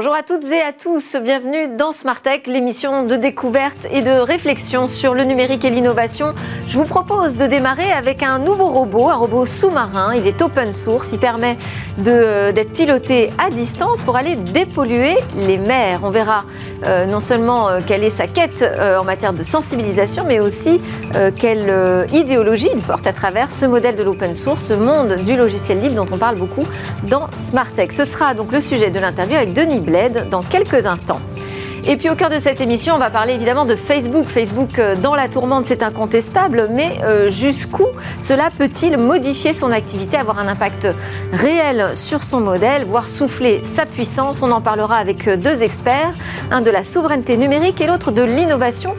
Bonjour à toutes et à tous, bienvenue dans Smart Tech, l'émission de découverte et de réflexion sur le numérique et l'innovation. Je vous propose de démarrer avec un nouveau robot, un robot sous-marin. Il est open source, il permet euh, d'être piloté à distance pour aller dépolluer les mers. On verra euh, non seulement euh, quelle est sa quête en matière de sensibilisation, mais aussi quelle idéologie il porte à travers ce modèle de l'open source, ce monde du logiciel libre dont on parle beaucoup dans Smart Tech. Ce sera donc le sujet de l'interview avec Denis Bled dans quelques instants. Et puis au cœur de cette émission, on va parler évidemment de Facebook. Facebook euh, dans la tourmente, c'est incontestable, mais euh, jusqu'où cela peut-il modifier son activité, avoir un impact réel sur son modèle, voire souffler sa puissance? On en parlera avec euh, deux experts, un de la souveraineté numérique et l'autre de l'innovation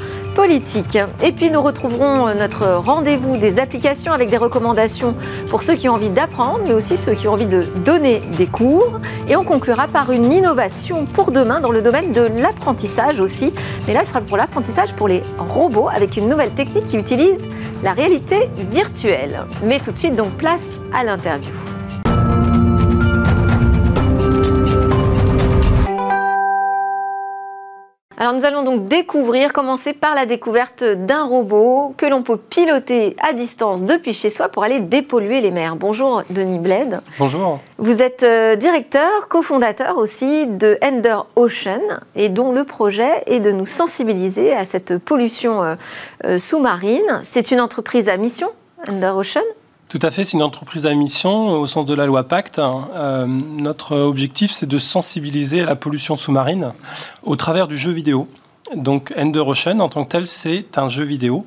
Et puis nous retrouverons notre rendez-vous des applications avec des recommandations pour ceux qui ont envie d'apprendre, mais aussi ceux qui ont envie de donner des cours. Et on conclura par une innovation pour demain dans le domaine de l'apprentissage aussi. Mais là, ce sera pour l'apprentissage pour les robots avec une nouvelle technique qui utilise la réalité virtuelle. Mais tout de suite, donc place à l'interview. Alors nous allons donc découvrir, commencer par la découverte d'un robot que l'on peut piloter à distance depuis chez soi pour aller dépolluer les mers. Bonjour Denis Bled. Bonjour. Vous êtes euh, directeur, cofondateur aussi de Ender Ocean et dont le projet est de nous sensibiliser à cette pollution euh, euh, sous-marine. C'est une entreprise à mission, Ender Ocean? Tout à fait, c'est une entreprise à mission au sens de la loi Pacte. Euh, notre objectif, c'est de sensibiliser à la pollution sous-marine au travers du jeu vidéo. Donc Ender Ocean, en tant que tel, c'est un jeu vidéo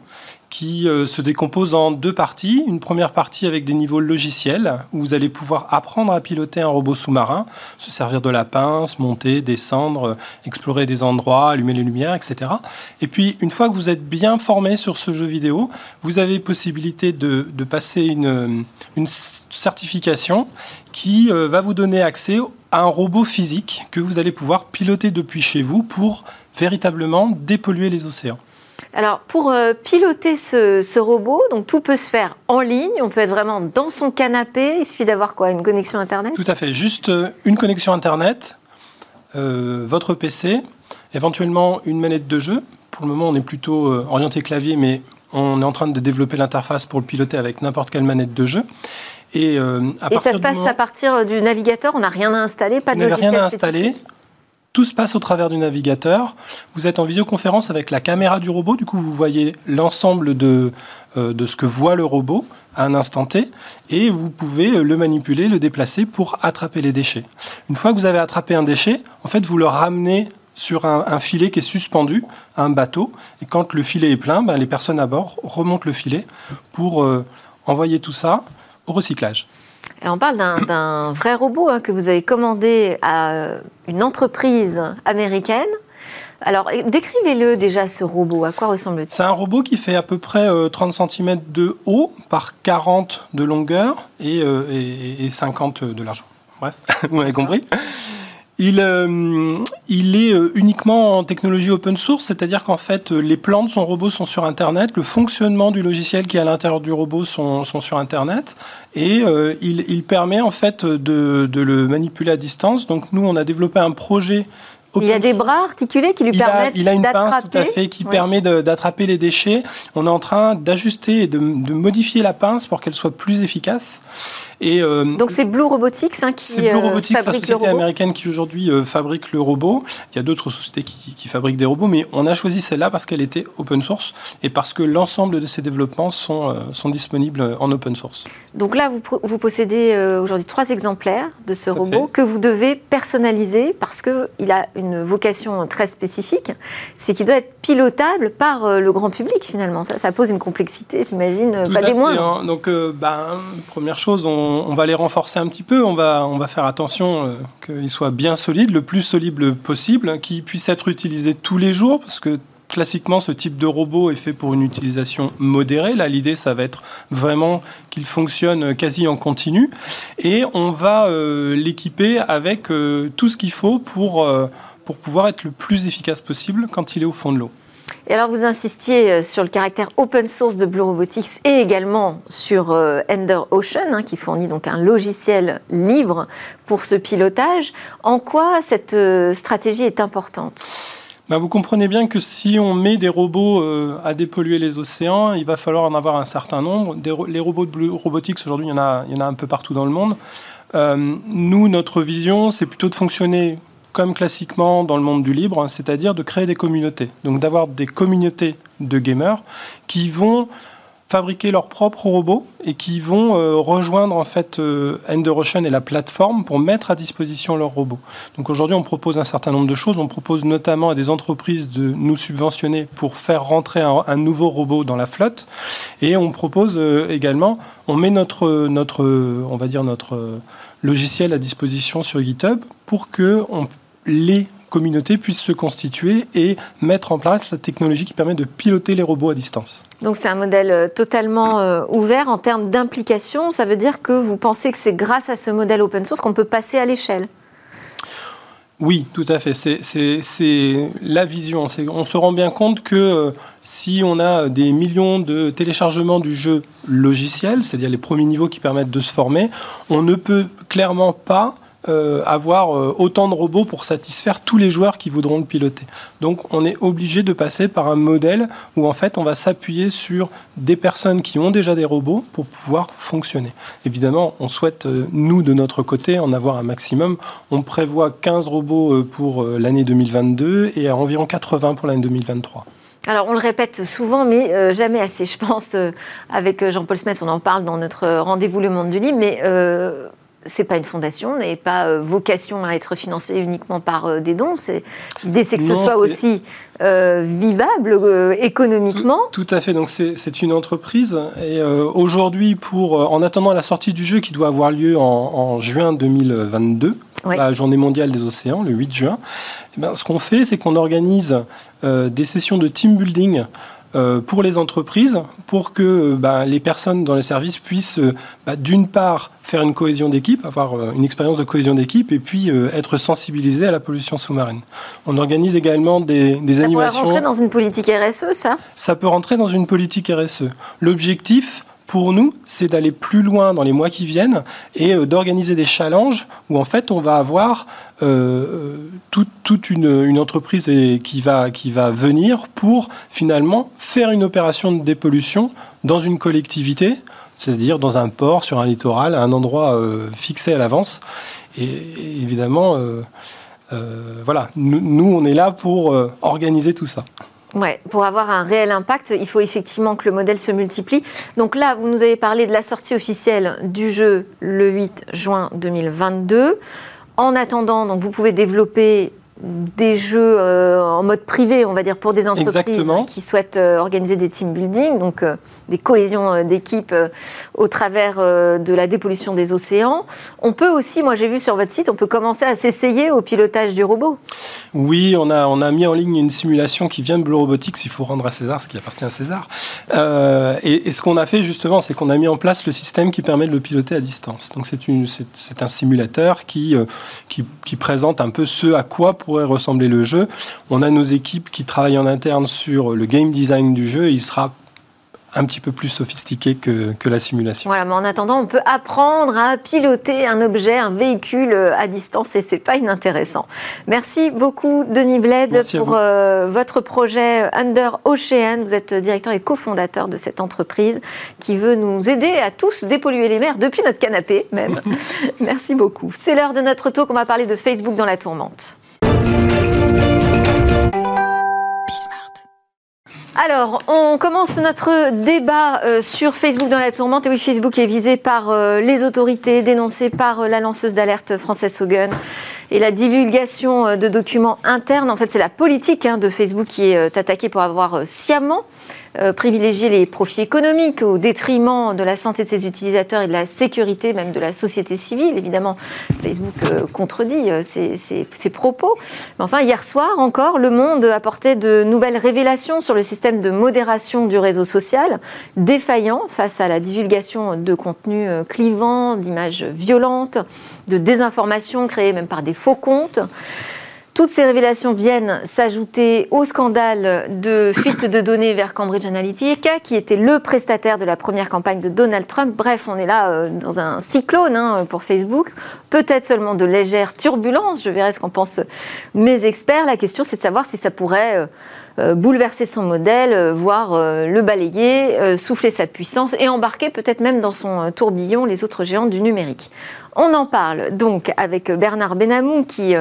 qui euh, se décompose en deux parties. Une première partie avec des niveaux logiciels, où vous allez pouvoir apprendre à piloter un robot sous-marin, se servir de la pince, monter, descendre, euh, explorer des endroits, allumer les lumières, etc. Et puis, une fois que vous êtes bien formé sur ce jeu vidéo, vous avez possibilité de, passer une, une, certification qui euh, va vous donner accès à un robot physique que vous allez pouvoir piloter depuis chez vous pour véritablement dépolluer les océans. Alors, pour euh, piloter ce, robot, donc tout peut se faire en ligne. On peut être vraiment dans son canapé. Il suffit d'avoir quoi Une connexion Internet Tout à fait. Juste euh, une connexion Internet, euh, votre PC, éventuellement une manette de jeu. Pour le moment, on est plutôt orienté clavier, mais on est en train de développer l'interface pour le piloter avec n'importe quelle manette de jeu. Et, ça se passe à partir du navigateur On n'a rien à installer Pas de logiciel rien à installer. Tout se passe au travers du navigateur. Vous êtes en visioconférence avec la caméra du robot. Du coup, vous voyez l'ensemble de, euh, de ce que voit le robot à un instant T. Et vous pouvez le manipuler, le déplacer pour attraper les déchets. Une fois que vous avez attrapé un déchet, en fait, vous le ramenez sur un, filet qui est suspendu à un bateau. Et quand le filet est plein, ben, les personnes à bord remontent le filet pour euh, envoyer tout ça au recyclage on parle d'un vrai robot hein, que vous avez commandé à une entreprise américaine. Alors, décrivez-le déjà, ce robot. À quoi ressemble-t-il? C'est un robot qui fait à peu près 30 euh, cm de haut par 40 de longueur et, euh, et 50 de largeur. Bref, vous m'avez compris? Il, euh, il, est euh, uniquement en technologie open source, c'est-à-dire qu'en fait, euh, les plans de son robot sont sur Internet, le fonctionnement du logiciel qui est à l'intérieur du robot sont, sont, sur Internet, et il, il, permet en fait de, de, le manipuler à distance. Donc nous, on a développé un projet il a des bras articulés qui lui permettent d'attraper. Il a une pince tout à fait qui permet d'attraper les déchets. On est en train d'ajuster et de, de, modifier la pince pour qu'elle soit plus efficace. Et, euh, Donc c'est Blue Robotics hein, qui Blue euh, Robotics, la société américaine qui aujourd'hui euh, fabrique le robot. Il y a d'autres sociétés qui, qui, fabriquent des robots, mais on a choisi celle-là parce qu'elle était open source et parce que l'ensemble de ces développements sont, sont disponibles en open source. Donc là, vous, vous possédez aujourd'hui trois exemplaires de ce robot que vous devez personnaliser parce qu'il a une vocation très spécifique, c'est qu'il doit être pilotable par le grand public finalement. Ça, ça pose une complexité, j'imagine, pas des moindres. Hein. Donc, ben, première chose, on on, va les renforcer un petit peu. On va, on va faire attention euh, qu'ils soient bien solides, le plus solides possible, qu'ils puissent être utilisés tous les jours, parce que classiquement, ce type de robot est fait pour une utilisation modérée. Là, l'idée, ça va être vraiment qu'il fonctionne quasi en continu. Et on va euh, l'équiper avec euh, tout ce qu'il faut pour pour pouvoir être le plus efficace possible quand il est au fond de l'eau. Et alors, vous insistiez euh, sur le caractère open source de Blue Robotics et également sur euh, Ender Ocean, hein, qui fournit donc un logiciel libre pour ce pilotage. En quoi cette euh, stratégie est importante? Ben, vous comprenez bien que si on met des robots à dépolluer les océans, il va falloir en avoir un certain nombre. les robots de Blue Robotics, aujourd'hui, il, y en a, il y en a un peu partout dans le monde. nous, notre vision, c'est plutôt de fonctionner comme classiquement dans le monde du libre, c'est-à-dire de créer des communautés. Donc d'avoir des communautés de gamers qui vont fabriquer leurs propres robots et qui vont euh, rejoindre en fait euh, et la plateforme pour mettre à disposition leurs robots. Donc aujourd'hui, on propose un certain nombre de choses. On propose notamment à des entreprises de nous subventionner pour faire rentrer un, nouveau robot dans la flotte, et on propose euh, également, on met notre notre on va dire notre logiciel à disposition sur GitHub pour que on les communautés puissent se constituer et mettre en place la technologie qui permet de piloter les robots à distance. Donc c'est un modèle euh, totalement euh, ouvert en termes d'implication. Ça veut dire que vous pensez que c'est grâce à ce modèle open source qu'on peut passer à l'échelle oui, tout à fait. C'est la vision. On se rend bien compte que euh, si on a des millions de téléchargements du jeu logiciel, c'est-à-dire les premiers niveaux qui permettent de se former, on ne peut clairement pas euh, avoir euh, autant de robots pour satisfaire tous les joueurs qui voudront le piloter. Donc on est obligé de passer par un modèle où en fait on va s'appuyer sur des personnes qui ont déjà des robots pour pouvoir fonctionner. Évidemment, on souhaite, euh, nous de notre côté, en avoir un maximum. On prévoit 15 robots pour l'année 2022 et environ 80 pour l'année 2023. Alors, on le répète souvent, mais jamais assez. Je pense, avec Jean-Paul Smith, on en parle dans notre rendez-vous Le Monde du Livre, mais c'est pas une fondation, n'est pas euh, vocation à être financée uniquement par euh, des dons. L'idée, c'est que ce soit aussi euh, vivable économiquement. Tout, à fait. Donc, c'est une entreprise. Et aujourd'hui, pour en attendant la sortie du jeu qui doit avoir lieu en, juin 2022, la journée mondiale des océans, le 8 juin, eh ben, ce qu'on fait, c'est qu'on organise des sessions de team building pour les entreprises, pour que euh, bah, les personnes dans les services puissent, euh, bah, d'une part, faire une cohésion d'équipe, avoir une expérience de cohésion d'équipe, et puis être sensibilisés à la pollution sous-marine. On organise également des, des ça animations. Ça peut rentrer dans une politique RSE, ça? Ça peut rentrer dans une politique RSE. L'objectif, pour nous, c'est d'aller plus loin dans les mois qui viennent et euh, d'organiser des challenges où en fait on va avoir euh, toute, une, entreprise qui va, qui va venir pour finalement faire une opération de dépollution dans une collectivité, c'est-à-dire dans un port, sur un littoral, à un endroit euh, fixé à l'avance. Et, évidemment, voilà, nous, on est là pour organiser tout ça. Ouais, pour avoir un réel impact, il faut effectivement que le modèle se multiplie. Donc là, vous nous avez parlé de la sortie officielle du jeu le 8 juin 2022. En attendant, donc vous pouvez développer des jeux euh, en mode privé, on va dire, pour des entreprises qui souhaitent euh, organiser des team building, donc euh, des cohésions d'équipe au travers de la dépollution des océans. On peut aussi, moi j'ai vu sur votre site, on peut commencer à s'essayer au pilotage du robot. Oui, on a, on a mis en ligne une simulation qui vient de Blue Robotics, il faut rendre à César ce qui appartient à César. Et, ce qu'on a fait justement, c'est qu'on a mis en place le système qui permet de le piloter à distance. Donc c'est un simulateur qui, qui, qui présente un peu ce à quoi pour ressembler le jeu. On a nos équipes qui travaillent en interne sur le game design du jeu. il sera un petit peu plus sophistiqué que, que, la simulation. Voilà, mais en attendant, on peut apprendre à piloter un objet, un véhicule à distance et c'est pas inintéressant. Merci beaucoup, Denis Bled, pour euh, votre projet Under Ocean. Vous êtes directeur et cofondateur de cette entreprise qui veut nous aider à tous dépolluer les mers depuis notre canapé, même. Merci beaucoup. C'est l'heure de notre talk. On va parler de Facebook dans la tourmente. Alors, on commence notre débat euh, sur Facebook dans la tourmente. Et oui, Facebook est visé par euh, les autorités, dénoncé par euh, la lanceuse d'alerte Française Hogan. Et la divulgation de documents internes, en fait, c'est la politique hein, de Facebook qui est attaquée pour avoir sciemment euh, privilégier les profits économiques au détriment de la santé de ses utilisateurs et de la sécurité même de la société civile. Évidemment, Facebook euh, contredit euh, ces, propos. Mais enfin, hier soir encore, Le Monde apportait de nouvelles révélations sur le système de modération du réseau social, défaillant face à la divulgation de contenus clivants, d'images violentes, de désinformation créées même par des faux comptes. Toutes ces révélations viennent s'ajouter au scandale de fuite de données vers Cambridge Analytica, qui était le prestataire de la première campagne de Donald Trump. Bref, on est là euh, dans un cyclone hein, pour Facebook. Peut-être seulement de légères turbulences, je verrai ce qu'en pensent mes experts. La question, c'est de savoir si ça pourrait euh, euh, bouleverser son modèle, voire le balayer, souffler sa puissance et embarquer peut-être même dans son tourbillon les autres géants du numérique. On en parle donc avec Bernard Benamou qui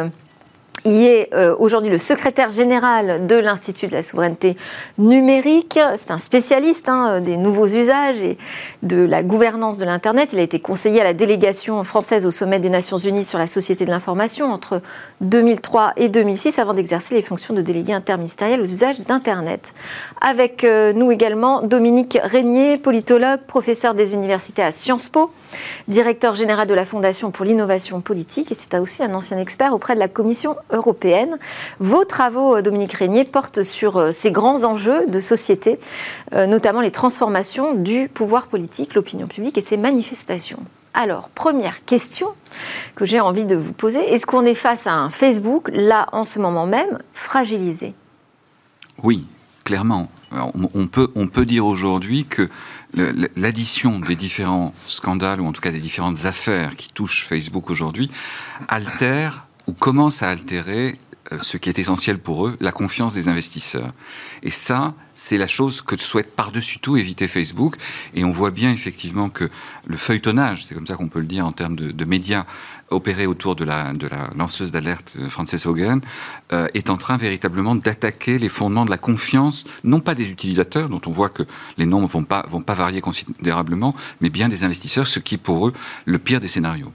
il est euh, aujourd'hui le secrétaire général de l'Institut de la souveraineté numérique. C'est un spécialiste hein, des nouveaux usages et de la gouvernance de l'Internet. Il a été conseiller à la délégation française au sommet des Nations Unies sur la société de l'information entre 2003 et 2006 avant d'exercer les fonctions de délégué interministériel aux usages d'Internet. Avec euh, nous également Dominique Régnier, politologue, professeur des universités à Sciences Po, directeur général de la Fondation pour l'innovation politique et c'est aussi un ancien expert auprès de la Commission européenne. Vos travaux, euh, Dominique Régnier, portent sur euh, ces grands enjeux de société, euh, notamment les transformations du pouvoir politique, l'opinion publique et ses manifestations. Alors, première question que j'ai envie de vous poser, est-ce qu'on est face à un Facebook, là, en ce moment même, fragilisé? Oui, clairement. On peut, on peut dire aujourd'hui que l'addition des différents scandales, ou en tout cas des différentes affaires qui touchent Facebook aujourd'hui, altère commence à altérer euh, ce qui est essentiel pour eux, la confiance des investisseurs. Et ça, c'est la chose que souhaite par-dessus tout éviter Facebook. Et on voit bien effectivement que le feuilletonnage, c'est comme ça qu'on peut le dire en termes de, médias opérés autour de la, lanceuse d'alerte euh, Frances Hogan, euh, est en train véritablement d'attaquer les fondements de la confiance, non pas des utilisateurs, dont on voit que les nombres pas, vont pas varier considérablement, mais bien des investisseurs, ce qui est pour eux le pire des scénarios.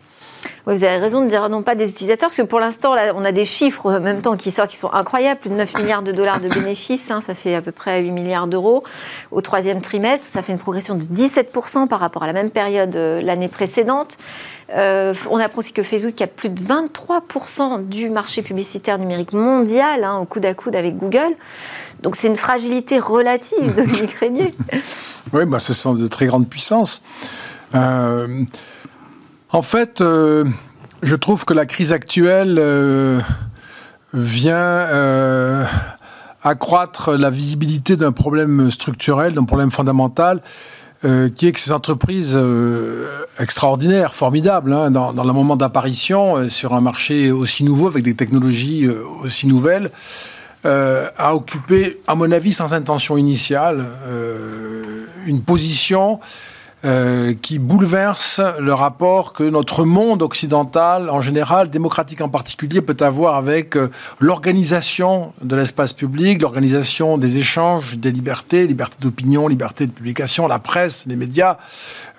Oui, vous avez raison de dire non pas des utilisateurs, parce que pour l'instant, on a des chiffres en même temps qui sortent qui sont incroyables. Plus de 9 milliards de dollars de bénéfices, hein, ça fait à peu près 8 milliards d'euros au troisième trimestre. Ça fait une progression de 17% par rapport à la même période euh, l'année précédente. Euh, on apprend aussi que Facebook a plus de 23% du marché publicitaire numérique mondial, hein, au coude à coude avec Google. Donc c'est une fragilité relative, Dominique Régnier. Oui, bah, ce sont de très grandes puissances. Euh, en fait, euh, je trouve que la crise actuelle euh, vient euh, accroître la visibilité d'un problème structurel, d'un problème fondamental, qui est que ces entreprises extraordinaires, formidables, hein, dans, dans, le moment d'apparition sur un marché aussi nouveau, avec des technologies aussi nouvelles, a occupé, à mon avis, sans intention initiale, une position euh, qui bouleverse le rapport que notre monde occidental, en général, démocratique en particulier, peut avoir avec euh, l'organisation de l'espace public, l'organisation des échanges, des libertés, liberté d'opinion, liberté de publication, la presse, les médias.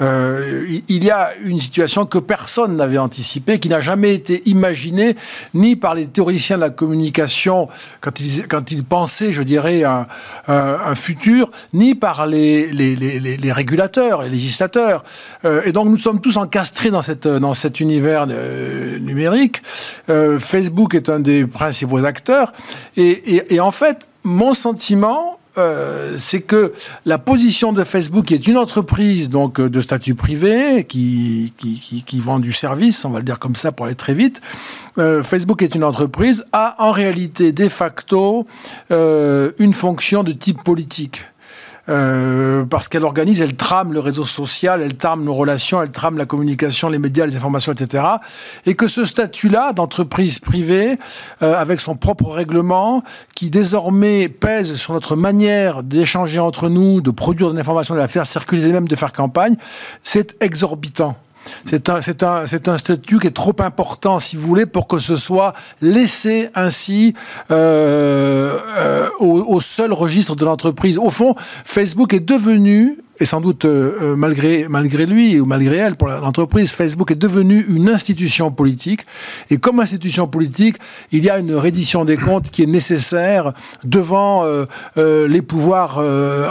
Euh, il y a une situation que personne n'avait anticipée, qui n'a jamais été imaginée, ni par les théoriciens de la communication quand ils, quand ils pensaient, je dirais, un, un, futur, ni par les, les, les, les régulateurs, les législateurs euh, et donc nous sommes tous encastrés dans, cette, dans cet univers euh, numérique. Euh, Facebook est un des principaux acteurs. Et, en fait, mon sentiment, c'est que la position de Facebook, qui est une entreprise donc de statut privé, qui, qui, qui, vend du service, on va le dire comme ça pour aller très vite, Facebook est une entreprise, a en réalité de facto une fonction de type politique. Euh, parce qu'elle organise, elle trame le réseau social, elle trame nos relations, elle trame la communication, les médias, les informations, etc. Et que ce statut-là d'entreprise privée, euh, avec son propre règlement, qui désormais pèse sur notre manière d'échanger entre nous, de produire de l'information, de la faire circuler, même de faire campagne, c'est exorbitant. C'est un, statut qui est trop important, si vous voulez, pour que ce soit laissé ainsi euh, euh, au, seul registre de l'entreprise. Au fond, Facebook est devenu et sans doute euh, euh, malgré, lui ou malgré elle, pour l'entreprise, Facebook est devenu une institution politique. Et comme institution politique, il y a une reddition des comptes qui est nécessaire devant euh, les pouvoirs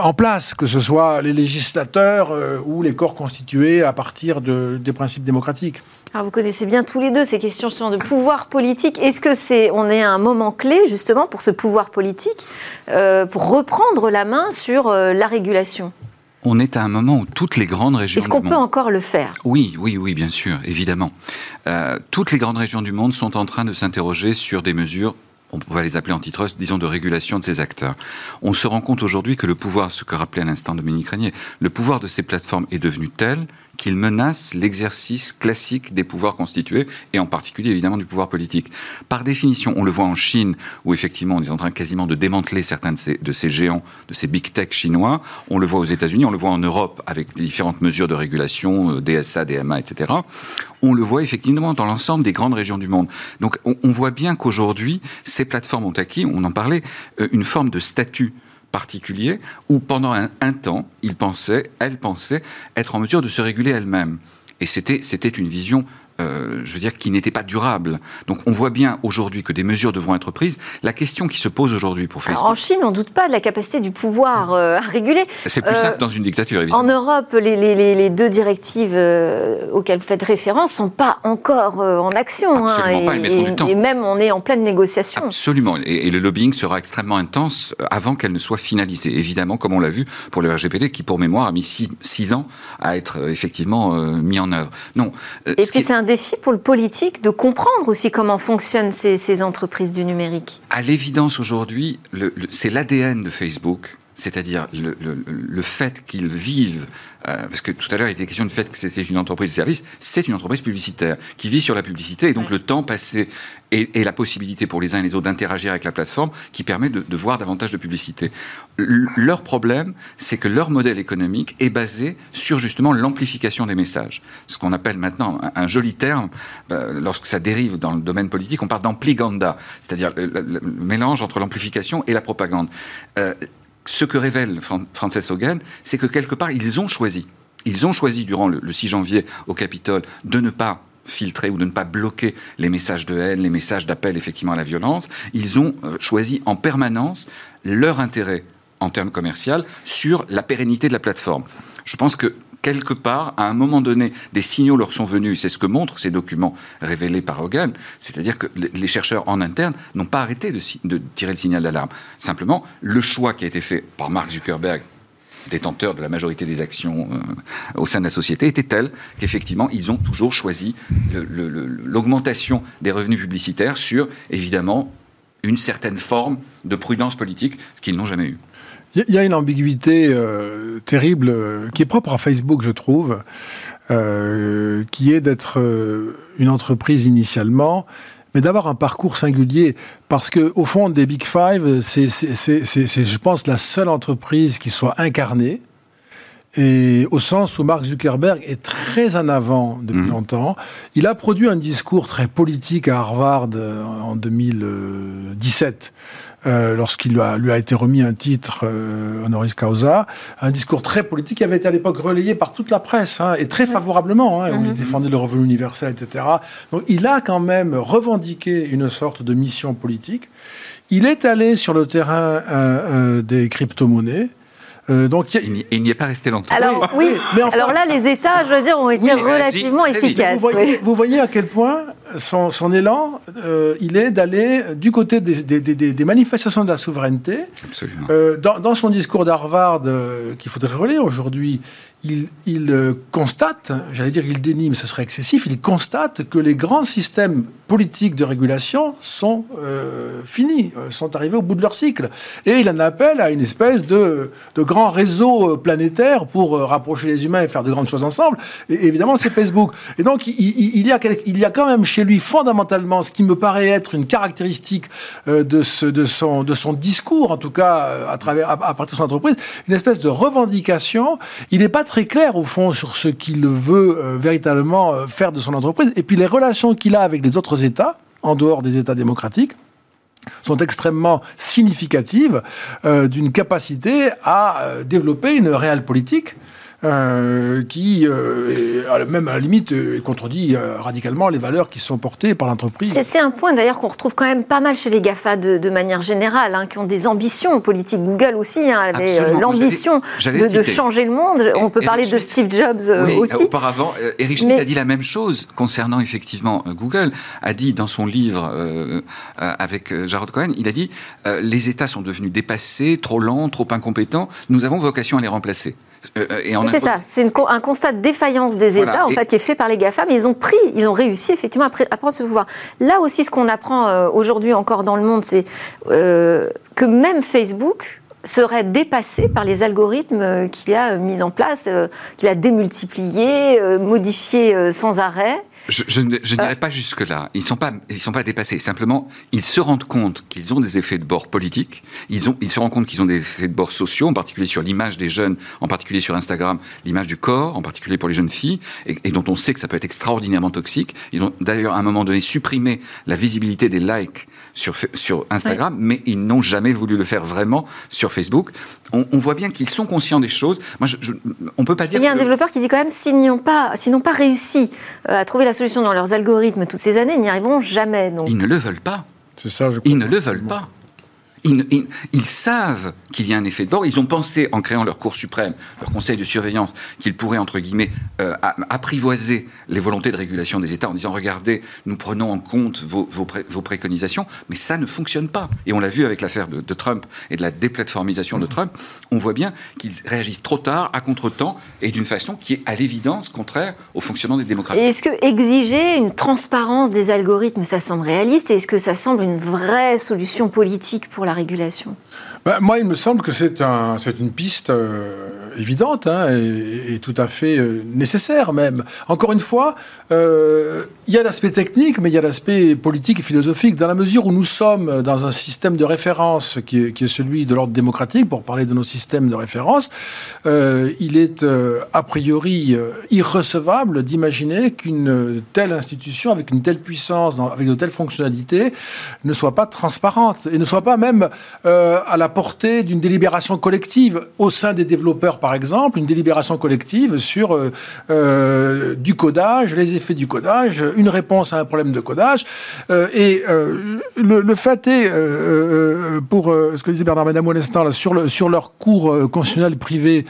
en place, que ce soit les législateurs ou les corps constitués à partir de, des principes démocratiques. Alors vous connaissez bien tous les deux ces questions de pouvoir politique. Est-ce que c'est, on est à un moment clé justement pour ce pouvoir politique, pour reprendre la main sur la régulation? On est à un moment où toutes les grandes régions. Est-ce qu'on peut encore le faire? Oui, oui, oui, bien sûr, évidemment. Euh, toutes les grandes régions du monde sont en train de s'interroger sur des mesures on va les appeler antitrust, disons de régulation de ces acteurs. On se rend compte aujourd'hui que le pouvoir, ce que rappelait à l'instant Dominique Régnier, le pouvoir de ces plateformes est devenu tel qu'il menace l'exercice classique des pouvoirs constitués, et en particulier évidemment du pouvoir politique. Par définition, on le voit en Chine, où effectivement on est en train quasiment de démanteler certains de ces, géants, de ces big tech chinois. On le voit aux États-Unis, on le voit en Europe avec les différentes mesures de régulation, euh, DSA, DMA, etc. On le voit effectivement dans l'ensemble des grandes régions du monde. Donc on, on voit bien qu'aujourd'hui, ces plateformes ont acquis, on en parlait, euh, une forme de statut particulier où pendant un, temps, ils pensaient, elles pensaient être en mesure de se réguler elles-mêmes. Et c'était une vision euh, je veux dire, qui n'était pas durable. Donc on voit bien aujourd'hui que des mesures devront être prises. La question qui se pose aujourd'hui pour Facebook... Alors, en Chine, on ne doute pas de la capacité du pouvoir euh, à réguler. C'est plus Euh, simple dans une dictature, évidemment. En Europe, les, les- les- les deux directives euh, auxquelles vous faites référence sont pas encore en action. hein, Absolument pas, et, elles mettront du et- temps. et même, on est en pleine négociation. Absolument. Et, et le lobbying sera extrêmement intense avant qu'elle ne soit finalisée. Évidemment, comme on l'a vu pour le RGPD, qui, pour mémoire, a mis six, six ans à être effectivement mis en œuvre. Non. Est-ce ce que c'est un défi pour le politique de comprendre aussi comment fonctionnent ces, ces entreprises du numérique. À l'évidence aujourd'hui, c'est l'ADN de Facebook, c'est-à-dire le, le- le fait qu'ils vivent, euh, parce que tout à l'heure il était question du fait que c'était une entreprise de service, c'est une entreprise publicitaire qui vit sur la publicité et donc le temps passé et, et la possibilité pour les uns et les autres d'interagir avec la plateforme qui permet de, de voir davantage de publicité. Leur problème, c'est que leur modèle économique est basé sur justement l'amplification des messages. Ce qu'on appelle maintenant un, un joli terme, euh, lorsque ça dérive dans le domaine politique, on parle d'ampliganda, c'est-à-dire le mélange entre l'amplification et la propagande. Euh, ce que révèle Fran- Frances Hogan, c'est que quelque part, ils ont choisi. Ils ont choisi durant le, le 6 janvier au Capitole de ne pas filtrer ou de ne pas bloquer les messages de haine, les messages d'appel effectivement à la violence. Ils ont euh, choisi en permanence leur intérêt en termes commerciaux sur la pérennité de la plateforme. Je pense que quelque part, à un moment donné, des signaux leur sont venus. C'est ce que montrent ces documents révélés par Hogan. C'est-à-dire que les- chercheurs en interne n'ont pas arrêté de, tirer le signal d'alarme. Simplement, le choix qui a été fait par Mark Zuckerberg détenteur de la majorité des actions euh, au sein de la société, était tel qu'effectivement, ils ont toujours choisi l'augmentation des revenus publicitaires sur, évidemment, une certaine forme de prudence politique, ce qu'ils n'ont jamais eu. Il y a- une ambiguïté euh, terrible euh, qui est propre à Facebook, je trouve, euh, qui est d'être une entreprise initialement, mais d'avoir un parcours singulier. Parce que au fond, des Big Five, c'est, je pense, la seule entreprise qui soit incarnée. Et au sens où Mark Zuckerberg est très en avant depuis Mhm. longtemps. Il a produit un discours très politique à Harvard euh, en 2017, euh, lorsqu'il lui a, lui a été remis un titre euh, honoris causa, un discours très politique qui avait été à l'époque relayé par toute la presse, hein, et très favorablement, hein, où il défendait le revenu universel, etc. Donc il a quand même revendiqué une sorte de mission politique. Il est allé sur le terrain euh, euh, des crypto-monnaies. Euh, donc il y a- Il n'y- est pas resté longtemps. Alors oui, mais enfin- alors là, les États, je veux dire, ont été Oui, relativement efficaces. vous, voyez, oui. vous voyez à quel point son, son élan, euh, il est d'aller du côté des, des- des- des manifestations de la souveraineté. Absolument. Euh, dans, dans son discours d'Harvard, euh, qu'il faudrait relire aujourd'hui, il, il, constate, j'allais dire il dénie, mais ce serait excessif, il constate que les grands systèmes politiques de régulation sont euh, finis, euh, sont arrivés au bout de leur cycle. Et il en appelle à une espèce de, de grand réseau euh, planétaire pour euh, rapprocher les humains et faire de grandes choses ensemble. Évidemment, c'est Facebook. Et donc, il, y a il y a quand même chez lui fondamentalement ce qui me paraît être une caractéristique de, ce, de, son, de son discours, en tout cas à, travers, à, partir de son entreprise, une espèce de revendication. Il n'est pas très clair, au fond, sur ce qu'il veut véritablement faire de son entreprise. Et puis les relations qu'il a avec les autres États, en dehors des États démocratiques, sont extrêmement significatives euh, d'une capacité à euh, développer une réelle politique euh, qui, euh, est- à la- même à la limite, euh, contredit euh, radicalement les valeurs qui sont portées par l'entreprise. C'est- C'est un point d'ailleurs qu'on retrouve quand même pas mal chez les GAFA de, de manière générale, hein, qui ont des ambitions politiques. Google aussi hein, avait euh, l'ambition J'allais- de, j'allais de citer. changer le monde. On peut Eric parler de Schmidt. Steve Jobs euh, Oui, aussi. auparavant, Eric Schmidt Mais- a dit la même chose concernant effectivement Google. A dit dans son livre avec Jared Cohen, il a dit euh, les États sont devenus dépassés, trop lents, trop incompétents. Nous avons vocation à les remplacer. C'est ça, c'est un constat de défaillance des États en fait, qui est fait par les GAFA, mais ils ont pris, ils ont réussi effectivement à, prendre ce pouvoir. Là aussi, ce qu'on apprend aujourd'hui encore dans le monde, c'est que même Facebook serait dépassé par les algorithmes qu'il a mis en place, qu'il a démultipliés, modifiés sans arrêt. Je, je, ne dirais pas jusque-là. Ils ne sont, pas, ils sont pas dépassés. Simplement, ils se rendent compte qu'ils ont des effets de bord politiques. Ils, ont, ils se rendent compte qu'ils ont des effets de bord sociaux, en particulier sur l'image des jeunes, en particulier sur Instagram, l'image du corps, en particulier pour les jeunes filles, et, dont on sait que ça peut être extraordinairement toxique. Ils ont d'ailleurs à un moment donné supprimé la visibilité des likes sur, sur Instagram, mais ils n'ont jamais voulu le faire vraiment sur Facebook. On, on voit bien qu'ils sont conscients des choses. Moi, je, on peut pas dire. Il y a un développeur qui dit quand même s'ils n'ont pas, pas réussi euh, à trouver la solution dans leurs algorithmes toutes ces années, ils n'y arriveront jamais. Donc. Ils ne le veulent pas. C'est ça, je Ils ne le veulent pas. Ils, savent qu'il y a un effet de bord. Ils ont pensé, en créant leur Cour suprême, leur Conseil de surveillance, qu'ils pourraient, entre guillemets, euh, apprivoiser les volontés de régulation des États en disant regardez, nous prenons en compte vos, préconisations, mais ça ne fonctionne pas. Et on l'a vu avec l'affaire de, Trump et de la déplatformisation de Trump. On voit bien qu'ils réagissent trop tard, à contre-temps, et d'une façon qui est à l'évidence contraire au fonctionnement des démocraties. Est-ce que exiger une transparence des algorithmes, ça semble réaliste? Et est-ce que ça semble une vraie solution politique pour la bah, Moi, il me semble que c'est un, une piste euh, évidente hein, et, tout à fait euh, nécessaire même. Encore une fois, euh, il y a l'aspect technique, mais il y a l'aspect politique et philosophique. Dans la mesure où nous sommes dans un système de référence qui est, celui de l'ordre démocratique, pour parler de nos systèmes de référence, il est a priori irrecevable d'imaginer qu'une telle institution, avec une telle puissance, avec de telles fonctionnalités, ne soit pas transparente et ne soit pas même à la portée d'une délibération collective au sein des développeurs, par exemple, une délibération collective sur euh, euh, du codage, les effets du codage, une réponse à un problème de codage. Euh, et le, fait est, pour ce que disait Bernard Madame l'instant, sur, le, sur leur cours constitutionnel privé,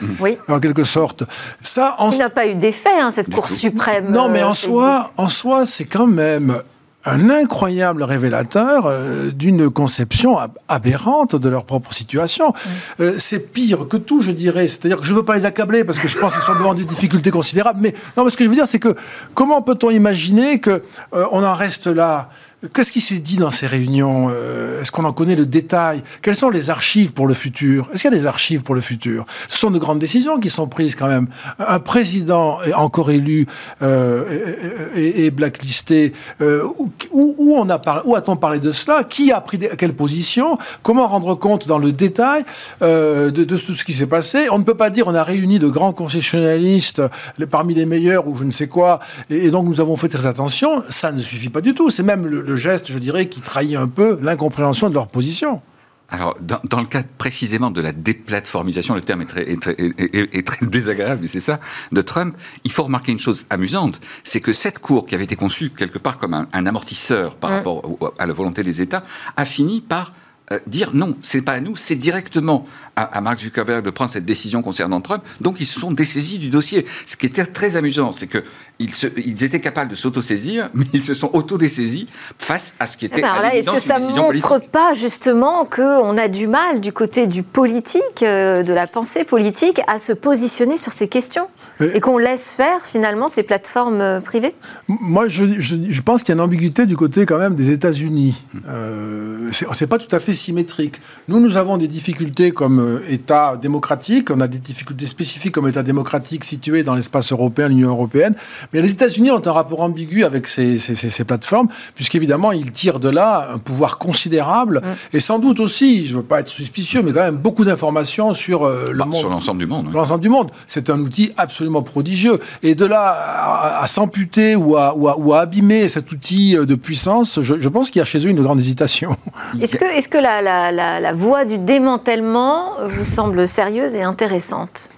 en quelque sorte, ça... En... Il n'a pas eu d'effet, hein, cette Cour suprême. Non, mais en soi, en soi c'est quand même un incroyable révélateur euh, d'une conception aberrante de leur propre situation. Euh, c'est pire que tout, je dirais. C'est-à-dire que je ne veux pas les accabler parce que je pense qu'ils sont devant des difficultés considérables. Mais non, mais ce que je veux dire, c'est que comment peut-on imaginer qu'on euh, on en reste là Qu'est-ce qui s'est dit dans ces réunions euh, Est-ce qu'on en connaît le détail? Quelles sont les archives pour le futur? Est-ce qu'il y a des archives pour le futur? Ce sont de grandes décisions qui sont prises quand même. Un président est encore élu euh, et, blacklisté. Euh, où, on a où a-t-on parlé de cela? Qui a pris quelle position? Comment rendre compte dans le détail de, tout ce qui s'est passé? On ne peut pas dire on a réuni de grands concessionalistes parmi les meilleurs ou je ne sais quoi, et, donc nous avons fait très attention. Ça ne suffit pas du tout. C'est même le, le geste, je dirais, qui trahit un peu l'incompréhension de leur position. Alors, dans, le cas précisément de la déplatformisation, le terme est très, est très, désagréable, mais c'est ça, de Trump, il faut remarquer une chose amusante, c'est que cette cour, qui avait été conçue quelque part comme un, amortisseur par rapport à la volonté des États, a fini par euh, dire non, c'est pas à nous, c'est directement à, Mark Zuckerberg de prendre cette décision concernant Trump. Donc ils se sont dessaisis du dossier. Ce qui était très amusant, c'est que ils, ils, étaient capables de s'auto-saisir, mais ils se sont auto-dessaisis face à ce qui était. Alors là, est-ce que ça ne montre pas justement qu'on a du mal du côté du politique, euh, de la pensée politique, à se positionner sur ces questions et qu'on laisse faire finalement ces plateformes euh, privées? Moi, je, je, pense qu'il y a une ambiguïté du côté quand même des États-Unis. Euh, c'est pas tout à fait symétrique. Nous, nous avons des difficultés comme euh, État démocratique, on a des difficultés spécifiques comme État démocratique situé dans l'espace européen, l'Union européenne. Mais les États-Unis ont un rapport ambigu avec ces, ces, ces, plateformes, puisqu'évidemment, ils tirent de là un pouvoir considérable mm. et sans doute aussi, je ne veux pas être suspicieux, mais quand même beaucoup d'informations sur euh, le bah, monde. Sur l'ensemble du monde. L'ensemble du monde. C'est un outil absolument prodigieux. Et de là à, s'amputer ou à, ou, à, abîmer cet outil de puissance, je, pense qu'il y a chez eux une grande hésitation. Est-ce que, est que la, la, la, la voie du démantèlement vous semble sérieuse et intéressante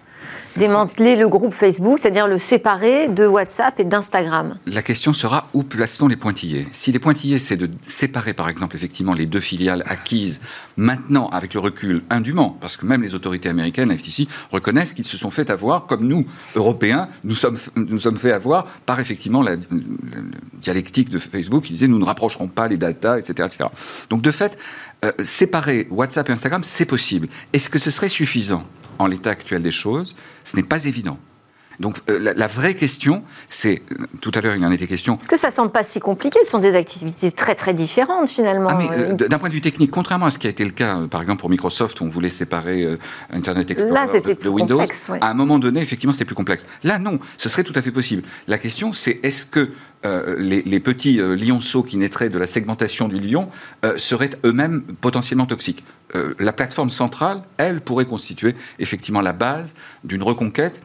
démanteler le groupe Facebook, c'est-à-dire le séparer de WhatsApp et d'Instagram La question sera où place-t-on les pointillés? Si les pointillés, c'est de séparer, par exemple, effectivement, les deux filiales acquises maintenant, avec le recul, indûment, parce que même les autorités américaines, la FTC, reconnaissent qu'ils se sont fait avoir, comme nous, Européens, nous sommes, nous sommes fait avoir par, effectivement, la, dialectique de Facebook qui disait nous ne rapprocherons pas les datas, etc. etc. Donc, de fait, euh, séparer WhatsApp et Instagram, c'est possible. Est-ce que ce serait suffisant en l'état actuel des choses, ce n'est pas évident. Donc euh, la, vraie question, c'est euh, tout à l'heure il y en était question. Est-ce que ça semble pas si compliqué Ce sont des activités très très différentes finalement. Ah, euh, d'un point de vue technique, contrairement à ce qui a été le cas par exemple pour Microsoft où on voulait séparer Internet Explorer Là, de, de, Windows, complexe, à un moment donné effectivement c'était plus complexe. Là non, ce serait tout à fait possible. La question c'est est-ce que les, petits lionceaux qui naîtraient de la segmentation du lion seraient eux-mêmes potentiellement toxiques? la plateforme centrale, elle, pourrait constituer effectivement la base d'une reconquête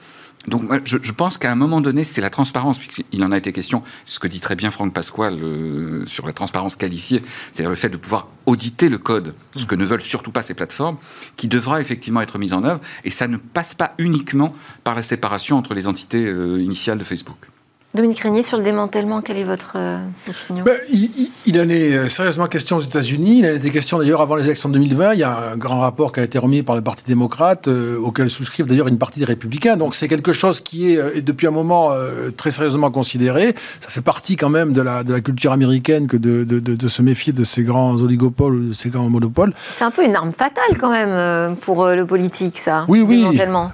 donc je, pense qu'à un moment donné, c'est la transparence, puisqu'il en a été question, ce que dit très bien Franck Pasquale euh, sur la transparence qualifiée, c'est-à-dire le fait de pouvoir auditer le code, ce que ne veulent surtout pas ces plateformes, qui devra effectivement être mise en œuvre, et ça ne passe pas uniquement par la séparation entre les entités euh, initiales de Facebook. Dominique Régnier, sur le démantèlement, quelle est votre euh, opinion? Ben, il, en est euh, sérieusement question aux États-Unis. Il en été question d'ailleurs avant les élections de 2020. Il y a un grand rapport qui a été remis par le Parti démocrate, euh, auquel souscrivent d'ailleurs une partie des républicains. Donc c'est quelque chose qui est, depuis un moment très sérieusement considéré. Ça fait partie quand même de la, de la culture américaine que de, de, de, se méfier de ces grands oligopoles ou de ces grands monopoles. C'est un peu une arme fatale quand même pour le politique, ça. Oui, oui.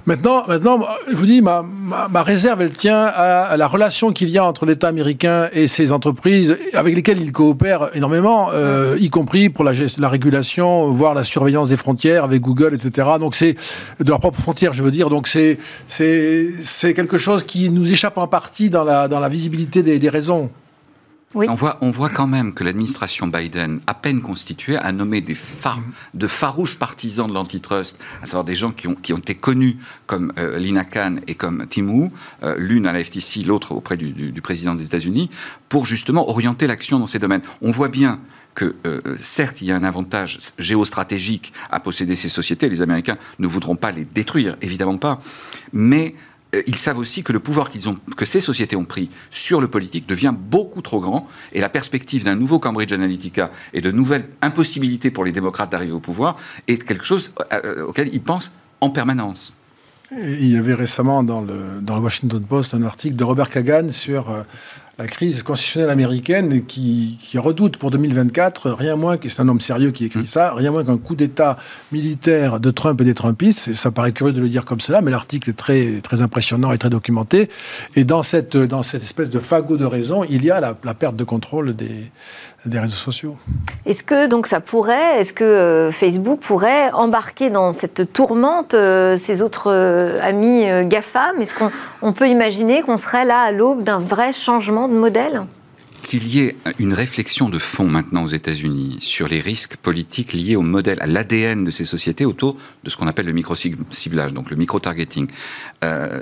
Maintenant, maintenant, je vous dis, ma, ma, ma réserve, elle tient à la relation qu'il y a entre l'État américain et ses entreprises avec lesquelles il coopère énormément, euh, y compris pour la, la, régulation, voire la surveillance des frontières avec Google, etc. Donc c'est de leurs propres frontières, je veux dire. Donc c'est c'est quelque chose qui nous échappe en partie dans la dans la visibilité des, des raisons. On, voit, on voit quand même que l'administration Biden, à peine constituée, a nommé des de farouches partisans de l'antitrust, à savoir des gens qui ont, qui ont été connus comme euh, Lina Khan et comme Tim Wu, euh, l'une à la FTC, l'autre auprès du, président des États-Unis, pour justement orienter l'action dans ces domaines. On voit bien que euh, certes, il y a un avantage géostratégique à posséder ces sociétés. Les Américains ne voudront pas les détruire, évidemment pas. Mais ils savent aussi que le pouvoir que ces sociétés ont pris sur le politique devient beaucoup trop grand et la perspective d'un nouveau Cambridge Analytica et de nouvelles impossibilités pour les démocrates d'arriver au pouvoir est quelque chose euh, euh, auquel ils pensent en permanence. Il y avait récemment dans le Washington Post un article de Robert Kagan sur la crise constitutionnelle américaine qui, redoute pour 2024 rien moins que c'est un homme sérieux qui écrit mm. ça, rien moins qu'un coup d'État militaire de Trump et des Trumpistes. Ça paraît curieux de le dire comme cela, mais l'article est très, très impressionnant et très documenté. Et dans cette, dans cette espèce de fagot de raison, il y a la, perte de contrôle des, des réseaux sociaux. Est-ce que donc ça pourrait, est-ce que euh, Facebook pourrait embarquer dans cette tourmente euh, ses autres euh, amis GAFAM? Est-ce qu'on peut imaginer qu'on serait là à l'aube d'un vrai changement qu'il y ait une réflexion de fond maintenant aux États-Unis sur les risques politiques liés au modèle, à l'ADN de ces sociétés autour de ce qu'on appelle le micro-ciblage, donc le micro-targeting. Euh,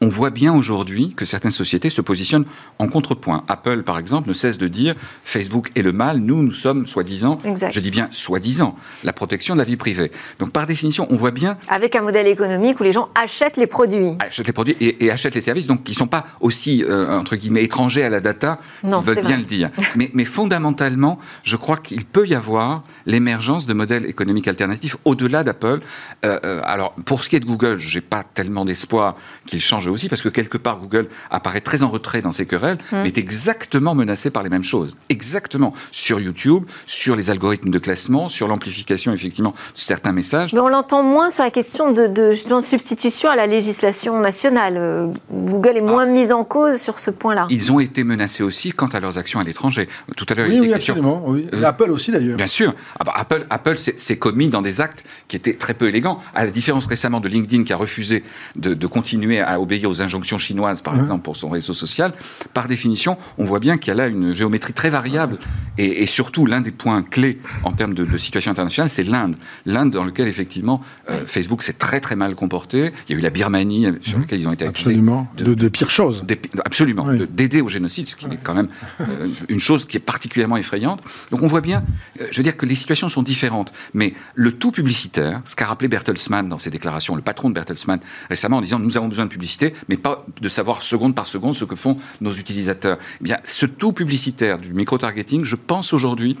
on voit bien aujourd'hui que certaines sociétés se positionnent en contrepoint. Apple, par exemple, ne cesse de dire Facebook est le mal, nous, nous sommes soi-disant, je dis bien soi-disant, la protection de la vie privée. Donc, par définition, on voit bien. Avec un modèle économique où les gens achètent les produits. Achètent les produits et, achètent les services, donc qui ne sont pas aussi, euh, entre guillemets, étrangers à la data, non, ils veulent bien le dire. mais, mais fondamentalement, je crois qu'il peut y avoir l'émergence de modèles économiques alternatifs au-delà d'Apple. Euh, euh, alors, pour ce qui est de Google, j'ai pas tellement d'espoir qu'il change aussi, parce que quelque part, Google apparaît très en retrait dans ces querelles, hum. mais est exactement menacé par les mêmes choses. Exactement. Sur YouTube, sur les algorithmes de classement, sur l'amplification, effectivement, de certains messages. Mais on l'entend moins sur la question de, justement, substitution à la législation nationale. Euh, Google est moins ah. mis en cause sur ce point-là. Ils ont été menacés aussi quant à leurs actions à l'étranger. Tout à l'heure, oui, oui, absolument. Oui. Euh, Apple aussi, d'ailleurs. Bien sûr. Ah bah, Apple, Apple s'est commis dans des actes qui étaient très peu élégants, à la différence récemment de LinkedIn qui a refusé de, de continuer à obéir aux injonctions chinoises, par exemple, pour son réseau social, par définition, on voit bien qu'il y a là une géométrie très variable. Et, surtout, l'un des points clés en termes de, situation internationale, c'est l'Inde. L'Inde dans lequel, effectivement, euh, Facebook s'est très très mal comporté. Il y a eu la Birmanie, sur laquelle ils ont été accusés. Absolument. De, de, pires choses. Absolument. D'aider au génocide, ce qui est quand même euh, une chose qui est particulièrement effrayante. Donc on voit bien, euh, je veux dire que les situations sont différentes. Mais le tout publicitaire, ce qu'a rappelé Bertelsmann dans ses déclarations, le patron de Bertelsmann récemment, en disant nous avons besoin de publicité, mais pas de savoir seconde par seconde ce que font nos utilisateurs. Eh ce taux publicitaire du micro-targeting, je pense aujourd'hui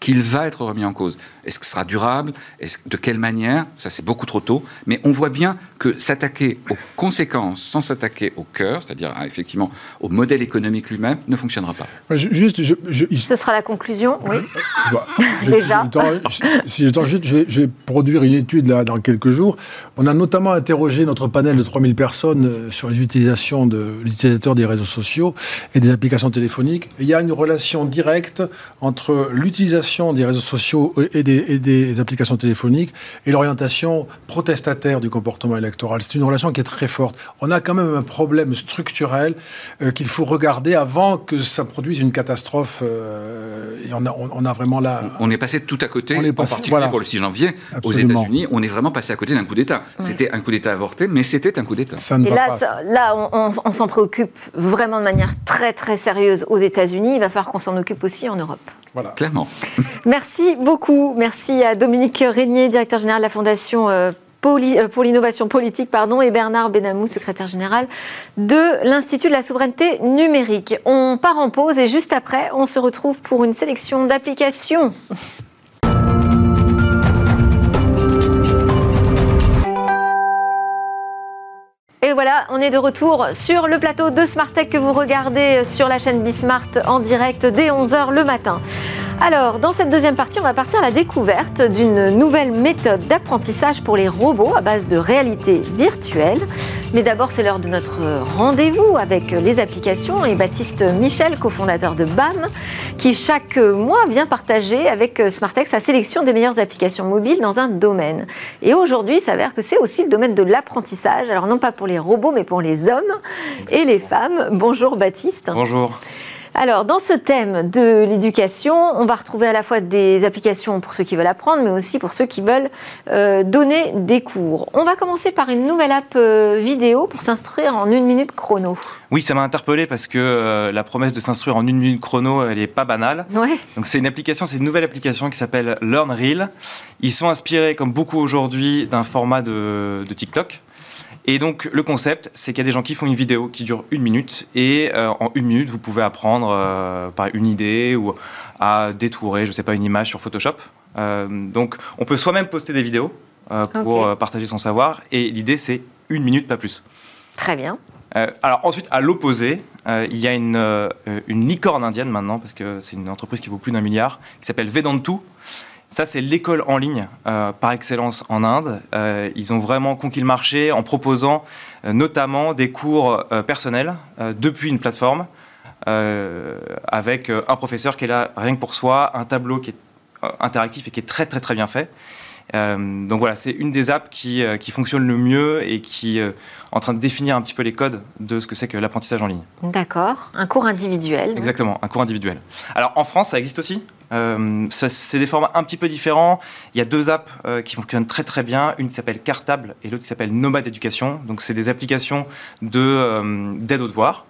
qu'il va être remis en cause. Est-ce que ce sera durable? Est-ce, De quelle manière? Ça, c'est beaucoup trop tôt. Mais on voit bien que s'attaquer aux conséquences sans s'attaquer au cœur, c'est-à-dire effectivement au modèle économique lui-même, ne fonctionnera pas. Juste, Ce sera la conclusion, oui. Bah, Déjà. si je vais, je vais, produire une étude là, dans quelques jours. On a notamment interrogé notre panel de 3000 personnes euh, sur les utilisations de l'utilisateur des réseaux sociaux et des applications téléphoniques. il y a une relation directe entre l'utilisation des réseaux sociaux et des, et des applications téléphoniques et l'orientation protestataire du comportement électoral. C'est une relation qui est très forte. On a quand même un problème structurel euh, qu'il faut regarder avant que ça produise une catastrophe. Euh, et on a, on, a, vraiment là. On est passé tout à côté, en particulier pour le 6 janvier, aux États-Unis. On est vraiment passé à côté d'un coup d'État. C'était un coup d'État avorté, mais c'était un coup d'État. Et là, là, on, on s'en préoccupe vraiment de manière très très sérieuse aux États-Unis. Il va falloir qu'on s'en occupe aussi en Europe. Voilà. Clairement. Merci beaucoup. Merci à Dominique Régnier, directeur général de la Fondation euh, euh, pour l'innovation politique, pardon, et Bernard Benamou, secrétaire général de l'Institut de la souveraineté numérique. On part en pause et juste après, on se retrouve pour une sélection d'applications. Et voilà, on est de retour sur le plateau de Smart Tech que vous regardez sur la chaîne Bismart en direct dès 11h le matin. Alors, dans cette deuxième partie, on va partir à la découverte d'une nouvelle méthode d'apprentissage pour les robots à base de réalité virtuelle. Mais d'abord, c'est l'heure de notre rendez-vous avec les applications et Baptiste Michel, cofondateur de BAM, qui chaque mois vient partager avec Smartex sa sélection des meilleures applications mobiles dans un domaine. Et aujourd'hui, il s'avère que c'est aussi le domaine de l'apprentissage. Alors, non pas pour les robots, mais pour les hommes et les femmes. Bonjour Baptiste. Bonjour. Alors, dans ce thème de l'éducation, on va retrouver à la fois des applications pour ceux qui veulent apprendre, mais aussi pour ceux qui veulent euh, donner des cours. On va commencer par une nouvelle app euh, vidéo pour s'instruire en une minute chrono. Oui, ça m'a interpellé parce que euh, la promesse de s'instruire en une minute chrono, elle n'est pas banale. Ouais. Donc, c'est une application, c'est une nouvelle application qui s'appelle LearnReel. Ils sont inspirés, comme beaucoup aujourd'hui, d'un format de, de TikTok. Et donc le concept, c'est qu'il y a des gens qui font une vidéo qui dure une minute et euh, en une minute, vous pouvez apprendre euh, par une idée ou à détourer, je sais pas, une image sur Photoshop. Euh, donc on peut soi-même poster des vidéos pour partager son savoir et l'idée c'est une minute, pas plus. Très bien. alors ensuite, à l'opposé, il y a une, une licorne indienne maintenant, parce que c'est une entreprise qui vaut plus d'un milliard, qui s'appelle Vedantu. Ça, c'est l'école en ligne euh, par excellence en Inde. Euh, ils ont vraiment conquis le marché en proposant euh, notamment des cours personnels depuis une plateforme avec un professeur qui est là rien que pour soi, un tableau qui est interactif et qui est très très très bien fait. Donc voilà, c'est une des apps qui, qui, fonctionne le mieux et qui est en train de définir un petit peu les codes de ce que c'est que l'apprentissage en ligne. D'accord, un cours individuel. Exactement, un cours individuel. Alors en France, ça existe aussi? C'est des formats un petit peu différents. Il y a deux apps qui fonctionnent très très bien. Une qui s'appelle Cartable et l'autre qui s'appelle Nomade Éducation. Donc c'est des applications d'aide aux devoirs.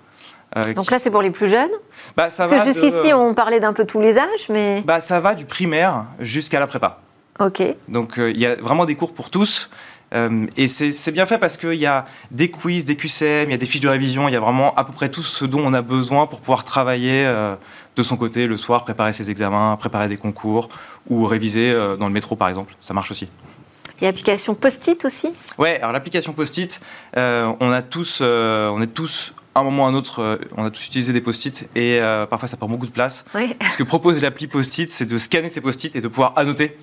Donc là, c'est pour les plus jeunes bah, ça Parce que jusqu'ici, on parlait d'un peu tous les âges, mais... Bah, ça va du primaire jusqu'à la prépa. Ok. Donc euh, il y a vraiment des cours pour tous. Euh, et c'est bien fait parce qu'il y a des quiz, des QCM, il y a des fiches de révision, il y a vraiment à peu près tout ce dont on a besoin pour pouvoir travailler euh, de son côté le soir, préparer ses examens, préparer des concours ou réviser dans le métro par exemple. Ça marche aussi. Il y a l'application Post-it aussi? Ouais, alors l'application Post-it, on a tous, on est tous à un moment ou à un autre, on a tous utilisé des post-it et parfois ça prend beaucoup de place. Oui. Ce que propose l'appli post-it, c'est de scanner ces post-it et de pouvoir annoter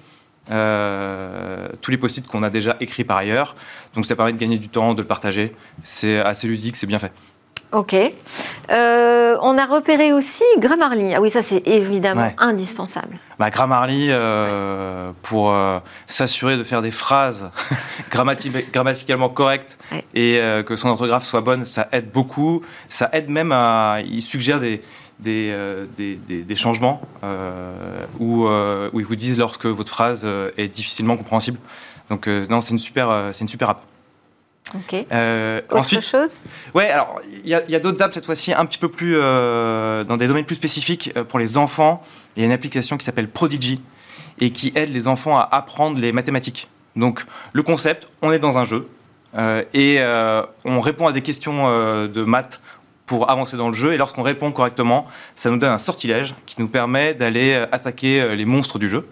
euh, tous les post-it qu'on a déjà écrits par ailleurs. Donc ça permet de gagner du temps, de le partager. C'est assez ludique, c'est bien fait. Ok. Euh, on a repéré aussi Grammarly. Ah oui, ça c'est évidemment indispensable. Bah, Grammarly, euh, pour s'assurer de faire des phrases grammaticalement correctes et que son orthographe soit bonne, ça aide beaucoup. Ça aide même à. Il suggère des, euh, des, des, changements euh, où, euh, où, ils vous disent lorsque votre phrase est difficilement compréhensible. Donc non, c'est une super, c'est une super app. Ok. Autre ensuite, chose Ouais, alors il y a, d'autres apps cette fois-ci un petit peu plus dans des domaines plus spécifiques pour les enfants. Il y a une application qui s'appelle Prodigy et qui aide les enfants à apprendre les mathématiques. Donc le concept, on est dans un jeu et on répond à des questions de maths pour avancer dans le jeu. Et lorsqu'on répond correctement, ça nous donne un sortilège qui nous permet d'aller euh, attaquer euh, les monstres du jeu.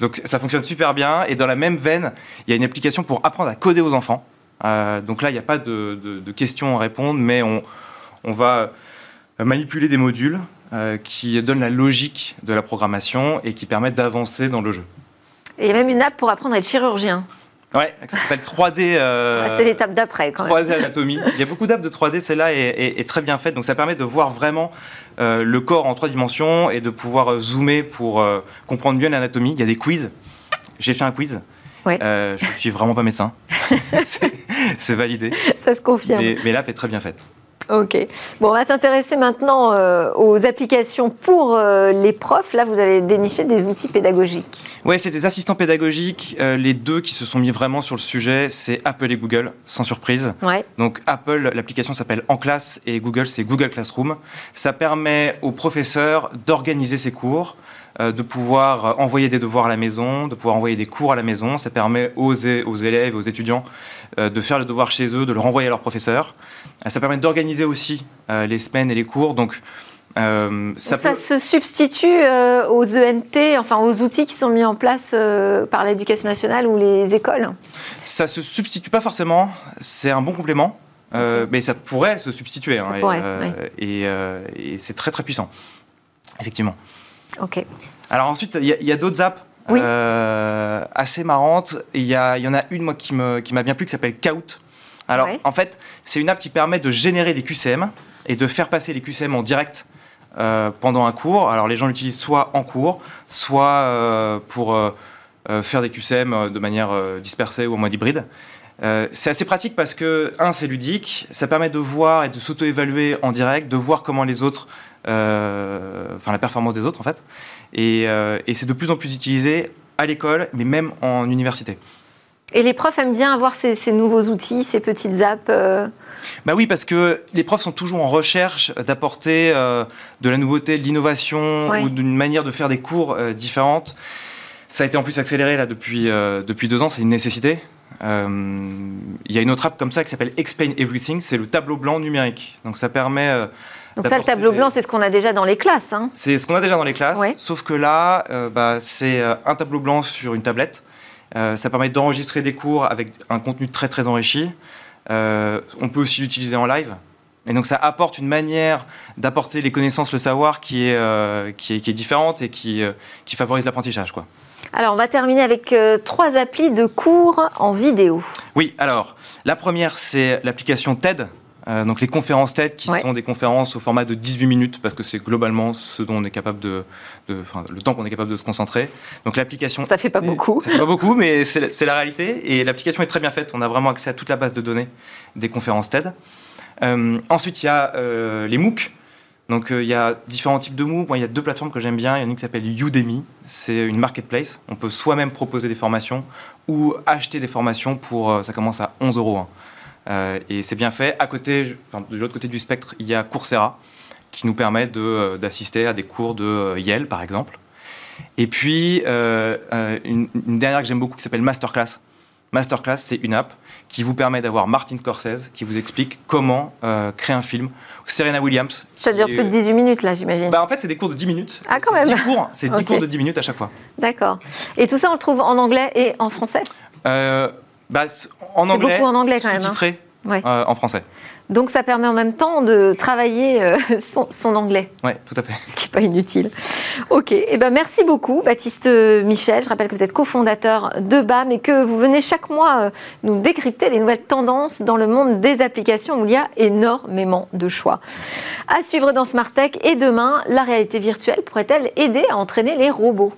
Donc ça fonctionne super bien. Et dans la même veine, il y a une application pour apprendre à coder aux enfants. Euh, donc là, il n'y a pas de, de, questions à répondre, mais on, on va manipuler des modules qui donnent la logique de la programmation et qui permettent d'avancer dans le jeu. Et il y a même une app pour apprendre à être chirurgien. Ouais, ça s'appelle 3D. Euh, c'est l'étape d'après, quand 3D anatomie. Il y a beaucoup d'apps de 3D, celle-là est, très bien faite. Donc ça permet de voir vraiment euh, le corps en trois dimensions et de pouvoir euh, zoomer pour comprendre mieux l'anatomie. Il y a des quiz. J'ai fait un quiz. Ouais. je ne suis vraiment pas médecin. c'est validé. Ça se confirme. Mais, mais l'app est très bien faite. Ok. Bon, on va s'intéresser maintenant euh, aux applications pour euh, les profs. Là, vous avez déniché des outils pédagogiques. Oui, c'est des assistants pédagogiques. Euh, les deux qui se sont mis vraiment sur le sujet, c'est Apple et Google, sans surprise. Ouais. Donc Apple, l'application s'appelle En classe et Google, c'est Google Classroom. Ça permet aux professeurs d'organiser ses cours de pouvoir envoyer des devoirs à la maison, de pouvoir envoyer des cours à la maison. Ça permet aux, aux élèves, aux étudiants de faire le devoir chez eux, de le renvoyer à leur professeur. Ça permet d'organiser aussi euh, les semaines et les cours. Donc, euh, ça, se substitue euh, aux ENT, enfin aux outils qui sont mis en place par l'éducation nationale ou les écoles? Ça se substitue pas forcément, c'est un bon complément, mais ça pourrait se substituer. Hein, et, c'est très très puissant, effectivement. Ok. Alors ensuite, il y a, d'autres apps assez marrantes. Il y, y, en a une moi qui m'a qui bien plu qui s'appelle Kaut. Alors, en fait, c'est une app qui permet de générer des QCM et de faire passer les QCM en direct euh, pendant un cours. Alors, les gens l'utilisent soit en cours, soit euh, pour euh, faire des QCM de manière dispersée ou en mode hybride. C'est assez pratique parce que, un, c'est ludique, ça permet de voir et de s'auto-évaluer en direct, de voir comment les autres, enfin la performance des autres en fait, et c'est de plus en plus utilisé à l'école, mais même en université. Et les profs aiment bien avoir ces, nouveaux outils, ces petites apps euh bah oui, parce que les profs sont toujours en recherche d'apporter euh, de la nouveauté, de l'innovation ou d'une manière de faire des cours euh, différentes. Ça a été en plus accéléré là depuis, depuis deux ans, c'est une nécessité. Il y a une autre app comme ça qui s'appelle Explain Everything, c'est le tableau blanc numérique. Donc ça permet... Donc ça, le tableau blanc, c'est ce qu'on a déjà dans les classes. Hein. C'est ce qu'on a déjà dans les classes, sauf que là, bah, c'est un tableau blanc sur une tablette euh, ça permet d'enregistrer des cours avec un contenu très très enrichi. Euh, on peut aussi l'utiliser en live. Et donc ça apporte une manière d'apporter les connaissances, le savoir qui est, euh, qui est, différente et qui, qui favorise l'apprentissage. Quoi. Alors on va terminer avec trois applis de cours en vidéo. Oui, alors la première c'est l'application TED. Euh, donc les conférences TED qui sont des conférences au format de 18 minutes parce que c'est globalement ce dont on est capable de, le temps qu'on est capable de se concentrer. Donc l'application. Ça fait pas beaucoup. Ça fait pas beaucoup, mais c'est la réalité et l'application est très bien faite. On a vraiment accès à toute la base de données des conférences TED. Euh, ensuite, il y a euh, les MOOC. Donc il y a différents types de MOOC. il y a deux plateformes que j'aime bien. Il y en a une qui s'appelle Udemy. C'est une marketplace. On peut soi-même proposer des formations ou acheter des formations pour. ça commence à 11 euros. Hein. Euh, et c'est bien fait. À côté, de l'autre côté du spectre, il y a Coursera, qui nous permet euh, d'assister à des cours de euh, Yale, par exemple. Et puis, une, dernière que j'aime beaucoup qui s'appelle Masterclass. Masterclass, c'est une app qui vous permet d'avoir Martin Scorsese qui vous explique comment créer un film. Serena Williams. Ça dure plus de 18 minutes, là, j'imagine. Bah, en fait, c'est des cours de 10 minutes. Ah, quand même. C'est 10 cours de 10 minutes à chaque fois. D'accord. Et tout ça, on le trouve en anglais et en français? Bah, en anglais, beaucoup en anglais quand même. Hein. Euh, en français. Donc ça permet en même temps de travailler euh, son, anglais. Oui, tout à fait. Ce qui n'est pas inutile. Ok, et eh ben merci beaucoup Baptiste Michel. Je rappelle que vous êtes cofondateur de BAM et que vous venez chaque mois euh, nous décrypter les nouvelles tendances dans le monde des applications où il y a énormément de choix. À suivre dans Smart Tech et demain, la réalité virtuelle pourrait-elle aider à entraîner les robots?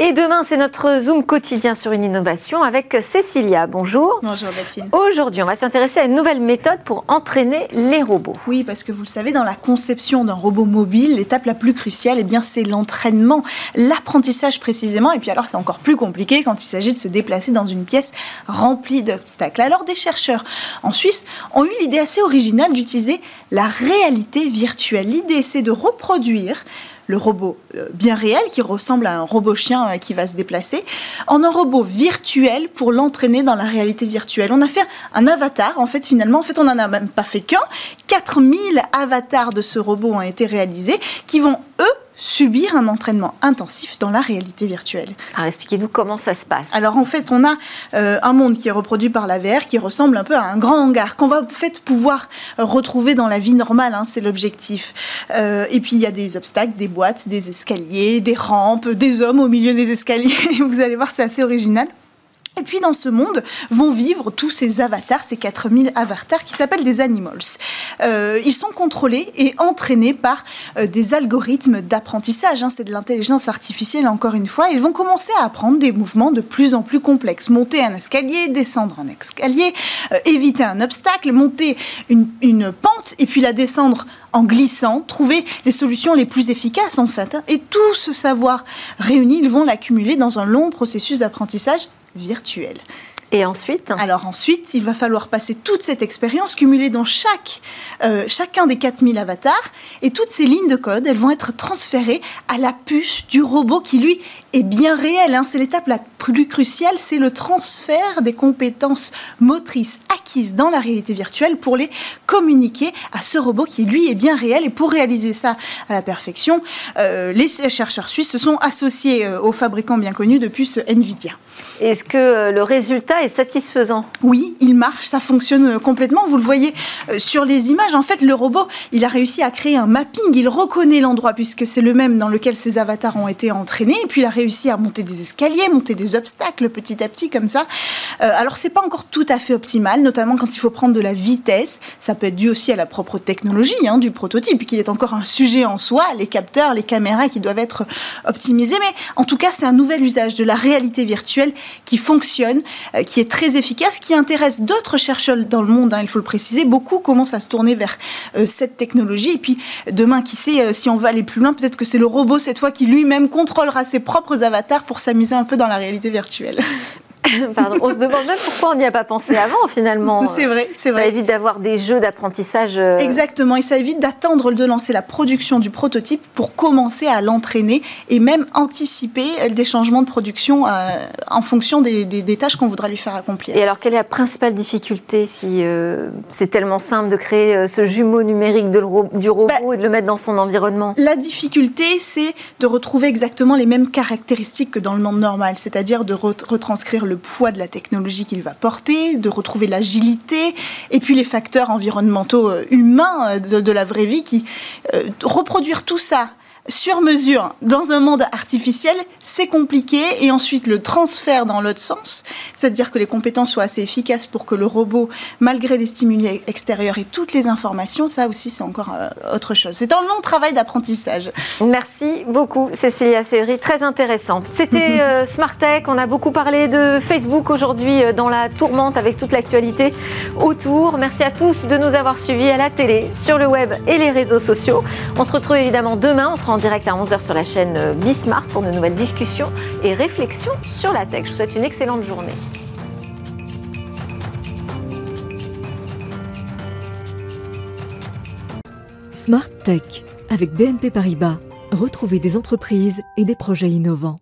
Et demain, c'est notre Zoom quotidien sur une innovation avec Cécilia. Bonjour. Bonjour Delphine. Aujourd'hui, on va s'intéresser à une nouvelle méthode pour entraîner les robots. Oui, parce que vous le savez, dans la conception d'un robot mobile, l'étape la plus cruciale, eh bien, c'est l'entraînement, l'apprentissage précisément. Et puis alors, c'est encore plus compliqué quand il s'agit de se déplacer dans une pièce remplie d'obstacles. Alors, des chercheurs en Suisse ont eu l'idée assez originale d'utiliser la réalité virtuelle. L'idée, c'est de reproduire le robot euh, bien réel qui ressemble à un robot chien euh, qui va se déplacer, en un robot virtuel pour l'entraîner dans la réalité virtuelle. On a fait un avatar, en fait, finalement, en fait, on n'en a même pas fait qu'un. 4000 avatars de ce robot ont été réalisés qui vont, eux, subir un entraînement intensif dans la réalité virtuelle. Alors expliquez-nous comment ça se passe. Alors en fait, on a euh, un monde qui est reproduit par la VR qui ressemble un peu à un grand hangar qu'on va en fait pouvoir euh, retrouver dans la vie normale, hein, c'est l'objectif. Euh, et puis il y a des obstacles, des boîtes, des escaliers, des rampes, des hommes au milieu des escaliers. Vous allez voir, c'est assez original. Et puis dans ce monde vont vivre tous ces avatars, ces 4000 avatars qui s'appellent des animals. Euh, ils sont contrôlés et entraînés par euh, des algorithmes d'apprentissage. Hein, c'est de l'intelligence artificielle encore une fois. Ils vont commencer à apprendre des mouvements de plus en plus complexes. Monter un escalier, descendre un escalier, euh, éviter un obstacle, monter une, pente et puis la descendre en glissant, trouver les solutions les plus efficaces en fait. Hein. Et tout ce savoir réuni, ils vont l'accumuler dans un long processus d'apprentissage Et ensuite Alors ensuite, il va falloir passer toute cette expérience cumulée dans chaque, euh, chacun des 4000 avatars. Et toutes ces lignes de code, elles vont être transférées à la puce du robot qui, lui, est bien réel. Hein. C'est l'étape la plus cruciale, c'est le transfert des compétences motrices acquises dans la réalité virtuelle pour les communiquer à ce robot qui, lui, est bien réel. Et pour réaliser ça à la perfection, euh, les chercheurs suisses se sont associés euh, aux fabricants bien connus de puces NVIDIA. Est-ce que le résultat est satisfaisant Oui, il marche, ça fonctionne complètement. Vous le voyez euh, sur les images. En fait, le robot, il a réussi à créer un mapping. Il reconnaît l'endroit puisque c'est le même dans lequel ses avatars ont été entraînés. Et puis, il a réussi à monter des escaliers, monter des obstacles petit à petit comme ça. Euh, alors, c'est pas encore tout à fait optimal, notamment quand il faut prendre de la vitesse. Ça peut être dû aussi à la propre technologie hein, du prototype, qui est encore un sujet en soi. Les capteurs, les caméras qui doivent être optimisés. Mais en tout cas, c'est un nouvel usage de la réalité virtuelle qui fonctionne, euh, qui est très efficace, qui intéresse d'autres chercheurs dans le monde, hein, il faut le préciser. Beaucoup commencent à se tourner vers euh, cette technologie. Et puis demain, qui sait, euh, si on va aller plus loin, peut-être que c'est le robot cette fois qui lui-même contrôlera ses propres avatars pour s'amuser un peu dans la réalité virtuelle. Pardon, on se demande même pourquoi on n'y a pas pensé avant finalement. C'est vrai, c'est vrai. Ça évite d'avoir des jeux d'apprentissage. Euh, Exactement, et ça évite d'attendre de lancer la production du prototype pour commencer à l'entraîner et même anticiper des changements de production euh, en fonction des, des, tâches qu'on voudra lui faire accomplir. Et alors, quelle est la principale difficulté si euh, c'est tellement simple de créer ce jumeau numérique de du robot bah, et de le mettre dans son environnement? La difficulté, c'est de retrouver exactement les mêmes caractéristiques que dans le monde normal, c'est-à-dire de retranscrire le le poids de la technologie qu'il va porter, de retrouver l'agilité, et puis les facteurs environnementaux euh, humains euh, de, la vraie vie qui euh, reproduire tout ça sur mesure dans un monde artificiel, c'est compliqué. Et ensuite, le transfert dans l'autre sens, c'est-à-dire que les compétences soient assez efficaces pour que le robot, malgré les stimuli extérieurs et toutes les informations, ça aussi, c'est encore euh, autre chose. C'est un long travail d'apprentissage. Merci beaucoup, Cécilia Sévry. Très intéressant. C'était euh, Smart Tech. On a beaucoup parlé de Facebook aujourd'hui euh, dans la tourmente avec toute l'actualité autour. Merci à tous de nous avoir suivis à la télé, sur le web et les réseaux sociaux. On se retrouve évidemment demain. On sera en direct à 11h sur la chaîne euh, Bismart pour de nouvelles discussions et réflexions sur la tech. Je vous souhaite une excellente journée. Smart Tech avec BNP Paribas. Retrouvez des entreprises et des projets innovants.